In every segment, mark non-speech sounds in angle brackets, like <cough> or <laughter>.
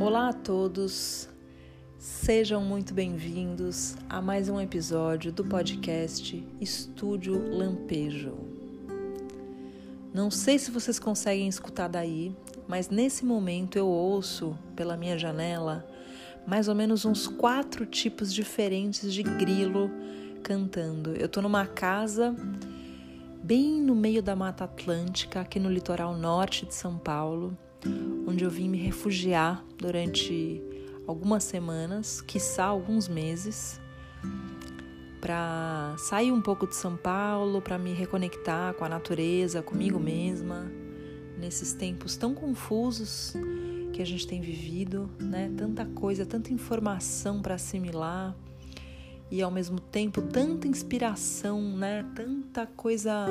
Olá a todos, sejam muito bem-vindos a mais um episódio do podcast Estúdio Lampejo. Não sei se vocês conseguem escutar daí, mas nesse momento eu ouço pela minha janela mais ou menos uns quatro tipos diferentes de grilo cantando. Eu tô numa casa bem no meio da Mata Atlântica, aqui no litoral norte de São Paulo onde eu vim me refugiar durante algumas semanas, quiçá alguns meses, para sair um pouco de São Paulo, para me reconectar com a natureza, comigo mesma, nesses tempos tão confusos que a gente tem vivido, né? Tanta coisa, tanta informação para assimilar e ao mesmo tempo tanta inspiração, né? Tanta coisa,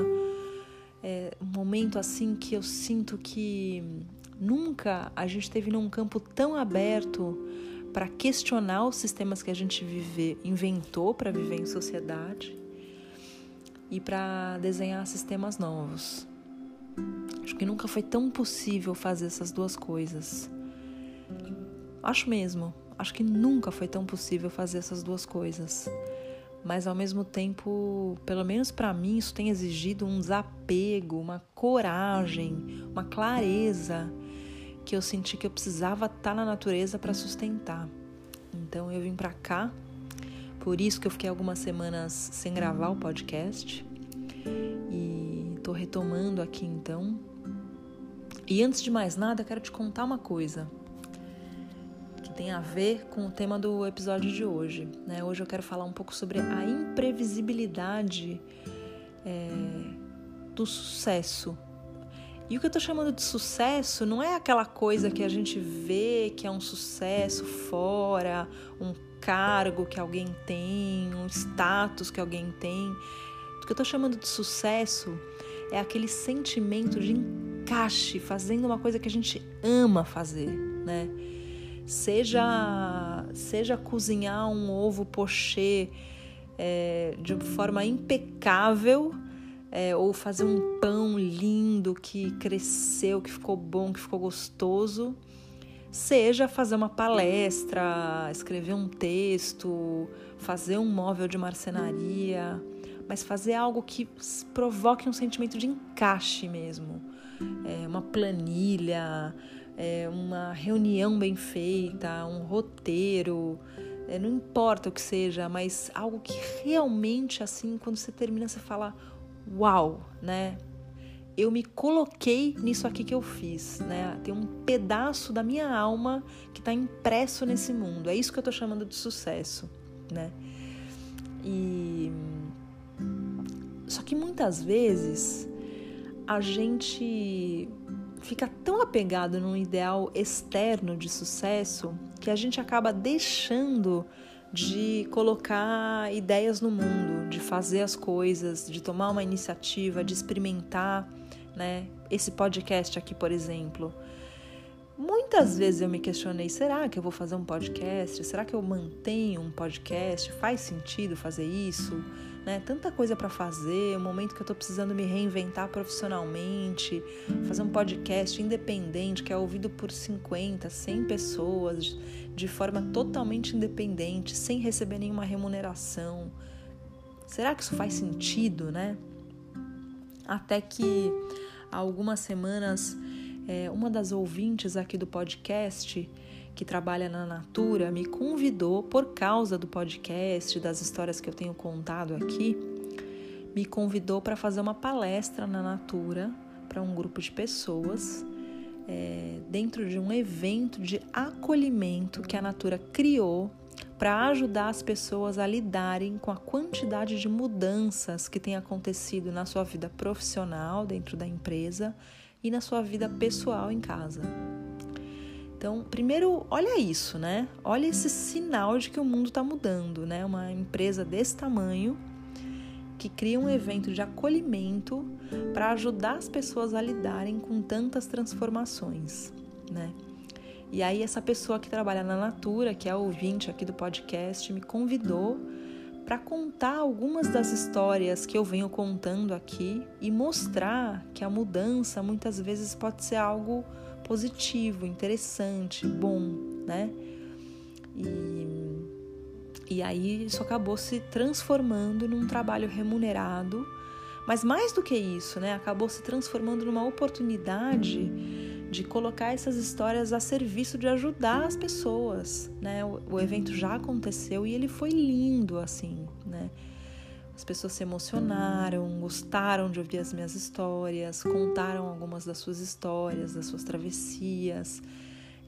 é, um momento assim que eu sinto que Nunca a gente esteve num campo tão aberto para questionar os sistemas que a gente vive, inventou para viver em sociedade e para desenhar sistemas novos. Acho que nunca foi tão possível fazer essas duas coisas. Acho mesmo. Acho que nunca foi tão possível fazer essas duas coisas. Mas ao mesmo tempo, pelo menos para mim, isso tem exigido um desapego, uma coragem, uma clareza que eu senti que eu precisava estar tá na natureza para sustentar. Então eu vim para cá, por isso que eu fiquei algumas semanas sem gravar o podcast e tô retomando aqui então. E antes de mais nada, quero te contar uma coisa que tem a ver com o tema do episódio de hoje. Né? Hoje eu quero falar um pouco sobre a imprevisibilidade é, do sucesso e o que eu tô chamando de sucesso não é aquela coisa que a gente vê que é um sucesso fora, um cargo que alguém tem, um status que alguém tem. O que eu tô chamando de sucesso é aquele sentimento de encaixe, fazendo uma coisa que a gente ama fazer, né? Seja, seja cozinhar um ovo pochê é, de forma impecável é, ou fazer um pão lindo que cresceu, que ficou bom, que ficou gostoso, seja fazer uma palestra, escrever um texto, fazer um móvel de marcenaria, mas fazer algo que provoque um sentimento de encaixe mesmo, é, uma planilha, é, uma reunião bem feita, um roteiro. É, não importa o que seja, mas algo que realmente, assim, quando você termina, você fala: uau, né? Eu me coloquei nisso aqui que eu fiz, né? Tem um pedaço da minha alma que está impresso nesse mundo. É isso que eu estou chamando de sucesso, né? E só que muitas vezes a gente fica tão apegado num ideal externo de sucesso que a gente acaba deixando de colocar ideias no mundo, de fazer as coisas, de tomar uma iniciativa, de experimentar, né? Esse podcast aqui, por exemplo. Muitas vezes eu me questionei: será que eu vou fazer um podcast? Será que eu mantenho um podcast? Faz sentido fazer isso? Né? Tanta coisa para fazer, o um momento que eu estou precisando me reinventar profissionalmente, fazer um podcast independente que é ouvido por 50, 100 pessoas de forma totalmente independente, sem receber nenhuma remuneração. Será que isso faz sentido, né? Até que há algumas semanas, é, uma das ouvintes aqui do podcast que trabalha na Natura me convidou, por causa do podcast, das histórias que eu tenho contado aqui, me convidou para fazer uma palestra na Natura para um grupo de pessoas é, dentro de um evento de acolhimento que a Natura criou para ajudar as pessoas a lidarem com a quantidade de mudanças que tem acontecido na sua vida profissional dentro da empresa e na sua vida pessoal em casa. Então, primeiro, olha isso, né? Olha esse sinal de que o mundo está mudando, né? Uma empresa desse tamanho que cria um evento de acolhimento para ajudar as pessoas a lidarem com tantas transformações, né? E aí essa pessoa que trabalha na Natura, que é ouvinte aqui do podcast, me convidou para contar algumas das histórias que eu venho contando aqui e mostrar que a mudança muitas vezes pode ser algo positivo, interessante, bom, né? E, e aí isso acabou se transformando num trabalho remunerado, mas mais do que isso, né? Acabou se transformando numa oportunidade de colocar essas histórias a serviço de ajudar as pessoas, né? O, o evento já aconteceu e ele foi lindo, assim, né? As pessoas se emocionaram, gostaram de ouvir as minhas histórias, contaram algumas das suas histórias, das suas travessias.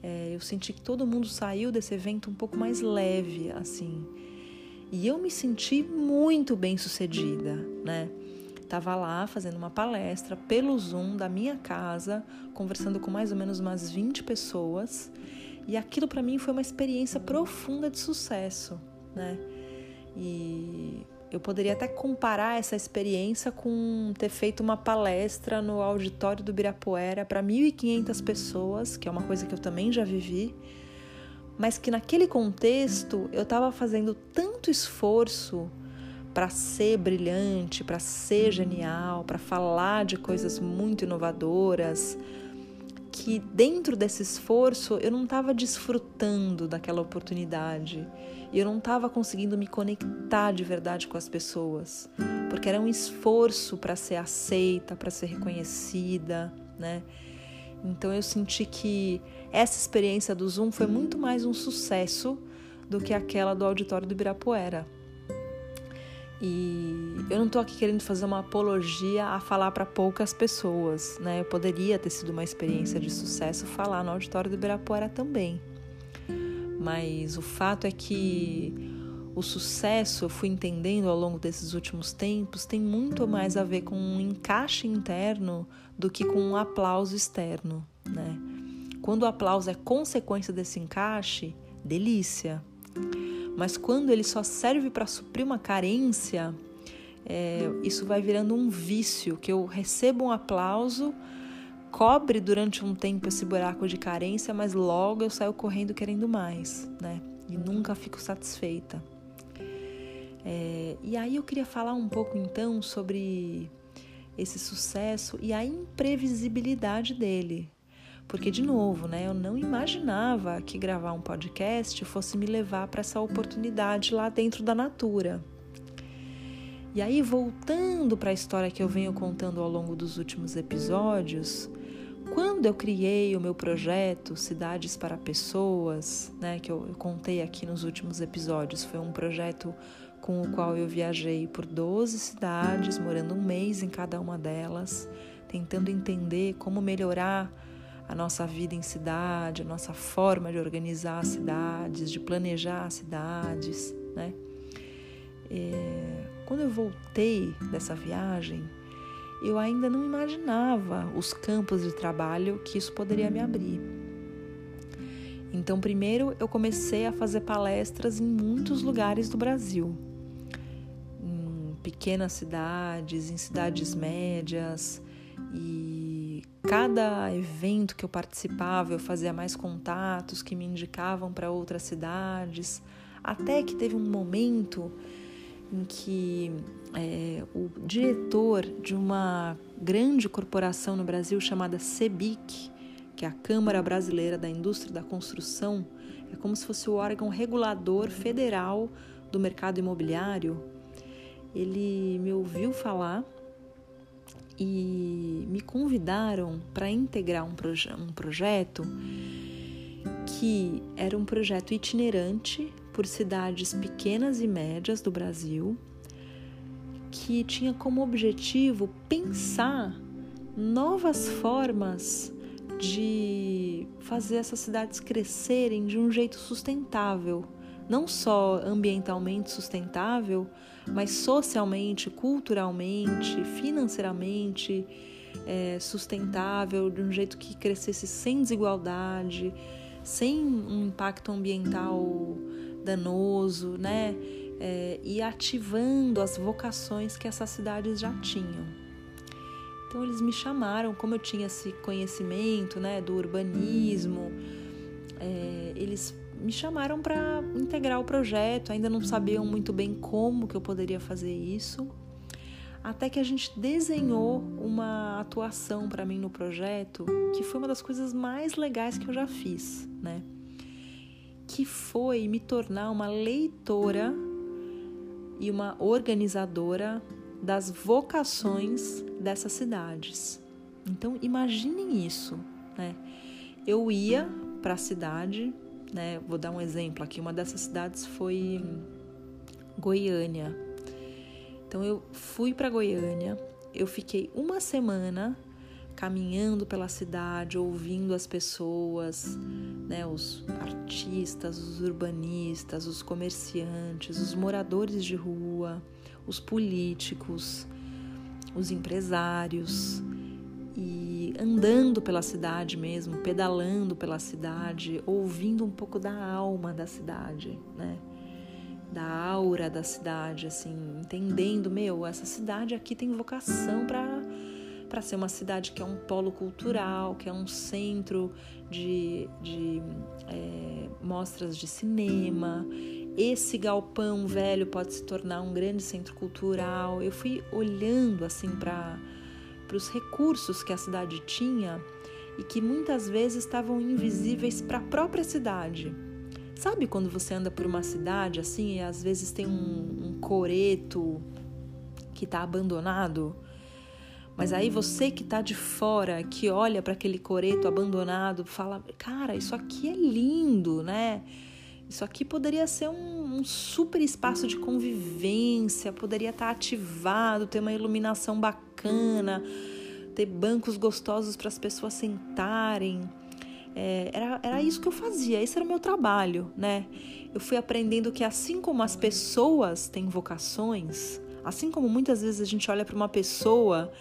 É, eu senti que todo mundo saiu desse evento um pouco mais leve, assim. E eu me senti muito bem sucedida, né? Tava lá fazendo uma palestra pelo Zoom da minha casa, conversando com mais ou menos umas 20 pessoas, e aquilo para mim foi uma experiência profunda de sucesso, né? E eu poderia até comparar essa experiência com ter feito uma palestra no auditório do Birapuera para 1.500 pessoas, que é uma coisa que eu também já vivi, mas que naquele contexto eu estava fazendo tanto esforço para ser brilhante, para ser genial, para falar de coisas muito inovadoras, que dentro desse esforço eu não estava desfrutando daquela oportunidade e eu não estava conseguindo me conectar de verdade com as pessoas, porque era um esforço para ser aceita, para ser reconhecida, né? Então eu senti que essa experiência do Zoom foi muito mais um sucesso do que aquela do auditório do Ibirapuera. E eu não estou aqui querendo fazer uma apologia a falar para poucas pessoas, né? Eu poderia ter sido uma experiência de sucesso falar no auditório do Ibirapuera também mas o fato é que o sucesso, eu fui entendendo ao longo desses últimos tempos, tem muito mais a ver com um encaixe interno do que com um aplauso externo, né? Quando o aplauso é consequência desse encaixe, delícia. Mas quando ele só serve para suprir uma carência, é, isso vai virando um vício, que eu recebo um aplauso cobre durante um tempo esse buraco de carência, mas logo eu saio correndo querendo mais, né? E nunca fico satisfeita. É, e aí eu queria falar um pouco então sobre esse sucesso e a imprevisibilidade dele. Porque, de novo, né, eu não imaginava que gravar um podcast fosse me levar para essa oportunidade lá dentro da Natura. E aí, voltando para a história que eu venho contando ao longo dos últimos episódios, quando eu criei o meu projeto Cidades para Pessoas, né, que eu, contei aqui nos últimos episódios, foi um projeto com o qual eu viajei por 12 cidades, morando um mês em cada uma delas, tentando entender como melhorar a nossa vida em cidade, a nossa forma de organizar as cidades, de planejar as cidades, né? É, quando eu voltei dessa viagem, eu ainda não imaginava os campos de trabalho que isso poderia me abrir. Então, primeiro eu comecei a fazer palestras em muitos lugares do Brasil, em pequenas cidades, em cidades médias, e cada evento que eu participava eu fazia mais contatos que me indicavam para outras cidades, até que teve um momento em que é, o diretor de uma grande corporação no Brasil chamada CEBIC, que é a Câmara Brasileira da Indústria da Construção, é como se fosse o órgão regulador federal do mercado imobiliário. Ele me ouviu falar e me convidaram para integrar um, proje um projeto que era um projeto itinerante por cidades pequenas e médias do Brasil, que tinha como objetivo pensar novas formas de fazer essas cidades crescerem de um jeito sustentável, não só ambientalmente sustentável, mas socialmente, culturalmente, financeiramente é, sustentável, de um jeito que crescesse sem desigualdade, sem um impacto ambiental danoso, né? É, e ativando as vocações que essas cidades já tinham. Então eles me chamaram, como eu tinha esse conhecimento, né, do urbanismo, é, eles me chamaram para integrar o projeto. Ainda não sabiam muito bem como que eu poderia fazer isso, até que a gente desenhou uma atuação para mim no projeto, que foi uma das coisas mais legais que eu já fiz, né? Que foi me tornar uma leitora e uma organizadora das vocações dessas cidades. Então imaginem isso, né? Eu ia para a cidade, né? Vou dar um exemplo aqui. Uma dessas cidades foi Goiânia. Então eu fui para Goiânia, eu fiquei uma semana caminhando pela cidade, ouvindo as pessoas, né, os artistas, os urbanistas, os comerciantes, os moradores de rua, os políticos, os empresários e andando pela cidade mesmo, pedalando pela cidade, ouvindo um pouco da alma da cidade, né? Da aura da cidade, assim, entendendo, meu, essa cidade aqui tem vocação para para ser uma cidade que é um polo cultural, que é um centro de, de é, mostras de cinema. Esse galpão velho pode se tornar um grande centro cultural. Eu fui olhando assim para os recursos que a cidade tinha e que muitas vezes estavam invisíveis para a própria cidade. Sabe quando você anda por uma cidade assim e às vezes tem um, um coreto que está abandonado? Mas aí você que está de fora, que olha para aquele coreto abandonado, fala: cara, isso aqui é lindo, né? Isso aqui poderia ser um, um super espaço de convivência, poderia estar tá ativado, ter uma iluminação bacana, ter bancos gostosos para as pessoas sentarem. É, era, era isso que eu fazia, esse era o meu trabalho, né? Eu fui aprendendo que assim como as pessoas têm vocações, assim como muitas vezes a gente olha para uma pessoa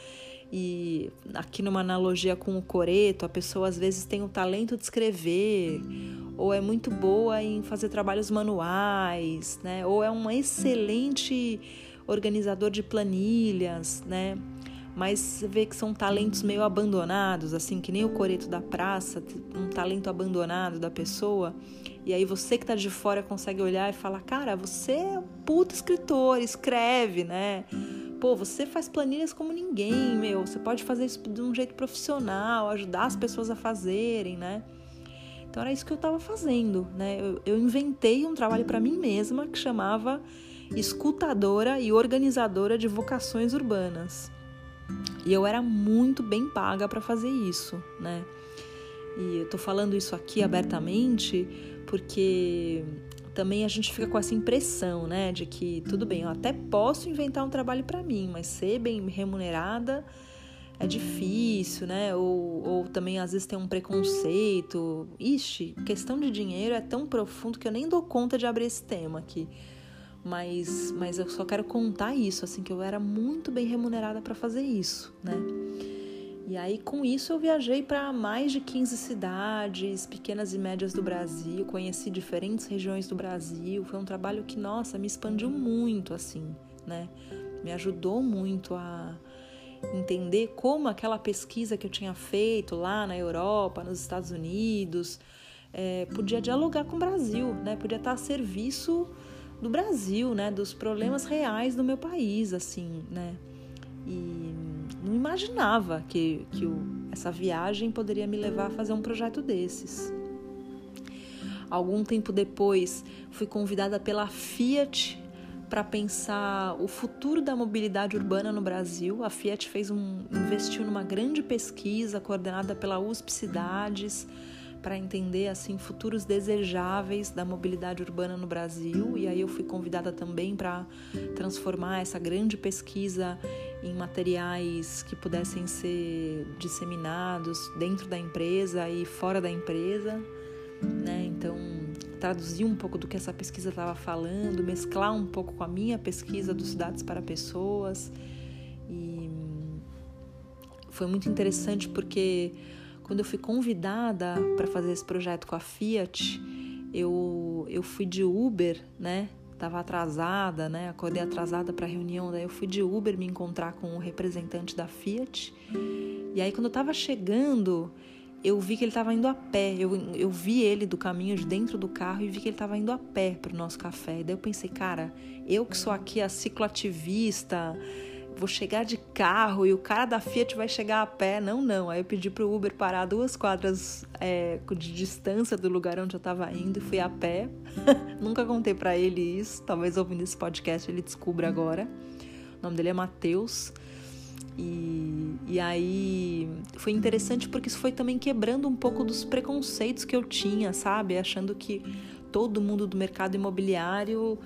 e aqui numa analogia com o coreto, a pessoa às vezes tem o talento de escrever, ou é muito boa em fazer trabalhos manuais, né? Ou é um excelente organizador de planilhas, né? Mas você vê que são talentos meio abandonados, assim, que nem o coreto da praça, um talento abandonado da pessoa. E aí você que tá de fora consegue olhar e falar: "Cara, você é um puto escritor, escreve, né?" Pô, você faz planilhas como ninguém, meu. Você pode fazer isso de um jeito profissional, ajudar as pessoas a fazerem, né? Então era isso que eu estava fazendo, né? Eu, eu inventei um trabalho para mim mesma que chamava escutadora e organizadora de vocações urbanas. E eu era muito bem paga para fazer isso, né? E eu tô falando isso aqui abertamente porque também a gente fica com essa impressão, né, de que tudo bem, eu até posso inventar um trabalho para mim, mas ser bem remunerada é difícil, né? Ou, ou também às vezes tem um preconceito. Ixi, questão de dinheiro é tão profundo que eu nem dou conta de abrir esse tema aqui. Mas, mas eu só quero contar isso, assim, que eu era muito bem remunerada para fazer isso, né? E aí, com isso, eu viajei para mais de 15 cidades, pequenas e médias do Brasil, conheci diferentes regiões do Brasil. Foi um trabalho que, nossa, me expandiu muito, assim, né? Me ajudou muito a entender como aquela pesquisa que eu tinha feito lá na Europa, nos Estados Unidos, é, podia dialogar com o Brasil, né? Podia estar a serviço do Brasil, né? Dos problemas reais do meu país, assim, né? E não imaginava que, que o, essa viagem poderia me levar a fazer um projeto desses. Algum tempo depois, fui convidada pela Fiat para pensar o futuro da mobilidade urbana no Brasil. A Fiat fez um, investiu numa grande pesquisa coordenada pela USP Cidades para entender assim futuros desejáveis da mobilidade urbana no Brasil e aí eu fui convidada também para transformar essa grande pesquisa em materiais que pudessem ser disseminados dentro da empresa e fora da empresa, né? Então traduzir um pouco do que essa pesquisa estava falando, mesclar um pouco com a minha pesquisa dos dados para pessoas e foi muito interessante porque quando eu fui convidada para fazer esse projeto com a Fiat, eu, eu fui de Uber, né? Tava atrasada, né? Acordei atrasada para a reunião, daí eu fui de Uber me encontrar com o representante da Fiat. E aí quando eu tava chegando, eu vi que ele estava indo a pé. Eu, eu vi ele do caminho de dentro do carro e vi que ele estava indo a pé para o nosso café. E daí eu pensei, cara, eu que sou aqui a cicloativista, vou chegar de carro e o cara da Fiat vai chegar a pé. Não, não. Aí eu pedi pro Uber parar duas quadras é, de distância do lugar onde eu tava indo e fui a pé. <laughs> Nunca contei para ele isso. Talvez ouvindo esse podcast ele descubra agora. O nome dele é Matheus. E, e aí foi interessante porque isso foi também quebrando um pouco dos preconceitos que eu tinha, sabe? Achando que todo mundo do mercado imobiliário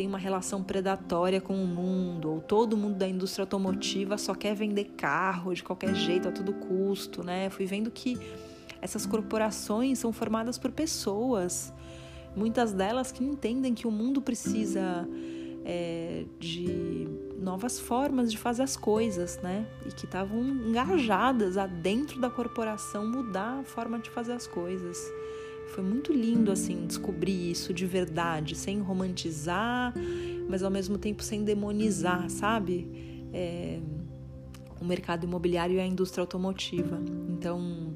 tem uma relação predatória com o mundo, ou todo mundo da indústria automotiva só quer vender carro de qualquer jeito, a todo custo, né? Fui vendo que essas corporações são formadas por pessoas, muitas delas que entendem que o mundo precisa é, de novas formas de fazer as coisas, né? E que estavam engajadas a dentro da corporação mudar a forma de fazer as coisas. Foi muito lindo assim descobrir isso de verdade, sem romantizar, mas ao mesmo tempo sem demonizar, sabe? É, o mercado imobiliário e a indústria automotiva. Então,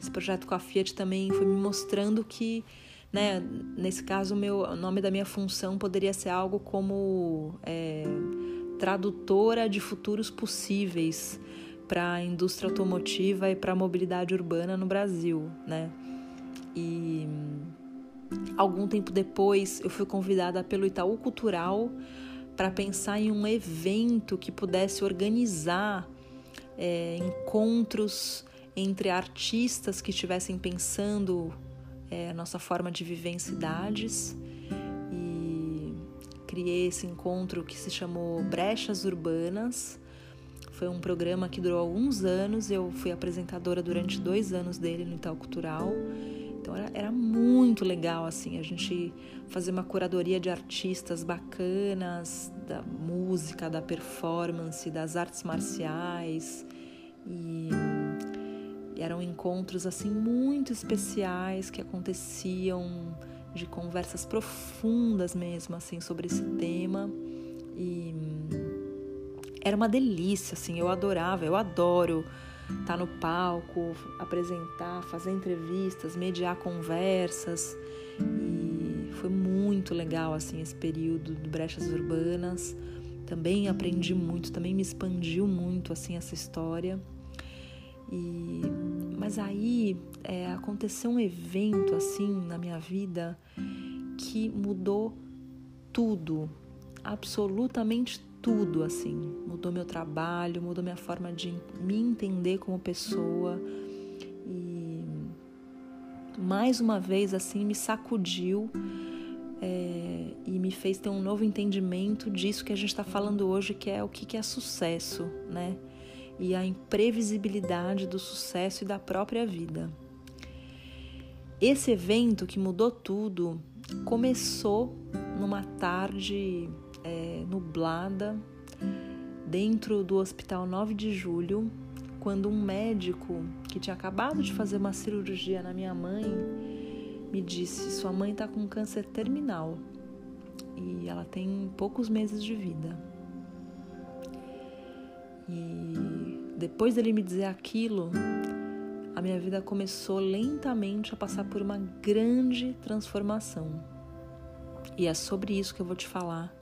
esse projeto com a Fiat também foi me mostrando que, né, nesse caso, meu, o nome da minha função poderia ser algo como é, tradutora de futuros possíveis para a indústria automotiva e para a mobilidade urbana no Brasil, né? E algum tempo depois eu fui convidada pelo Itaú Cultural para pensar em um evento que pudesse organizar é, encontros entre artistas que estivessem pensando é, a nossa forma de viver em cidades. E criei esse encontro que se chamou Brechas Urbanas. Foi um programa que durou alguns anos, eu fui apresentadora durante dois anos dele no Itaú Cultural então era, era muito legal assim a gente fazer uma curadoria de artistas bacanas, da música, da performance, das artes marciais. E, eram encontros assim muito especiais que aconteciam de conversas profundas mesmo assim sobre esse tema. E era uma delícia assim eu adorava eu adoro estar tá no palco, apresentar, fazer entrevistas, mediar conversas. E foi muito legal assim esse período de brechas urbanas. Também aprendi muito, também me expandiu muito assim essa história. E mas aí é, aconteceu um evento assim na minha vida que mudou tudo, absolutamente tudo assim. Mudou meu trabalho, mudou minha forma de me entender como pessoa e mais uma vez assim me sacudiu é, e me fez ter um novo entendimento disso que a gente está falando hoje, que é o que é sucesso, né? E a imprevisibilidade do sucesso e da própria vida. Esse evento que mudou tudo começou numa tarde é, nublada dentro do Hospital 9 de Julho, quando um médico que tinha acabado de fazer uma cirurgia na minha mãe me disse: Sua mãe está com câncer terminal e ela tem poucos meses de vida. E depois dele me dizer aquilo, a minha vida começou lentamente a passar por uma grande transformação. E é sobre isso que eu vou te falar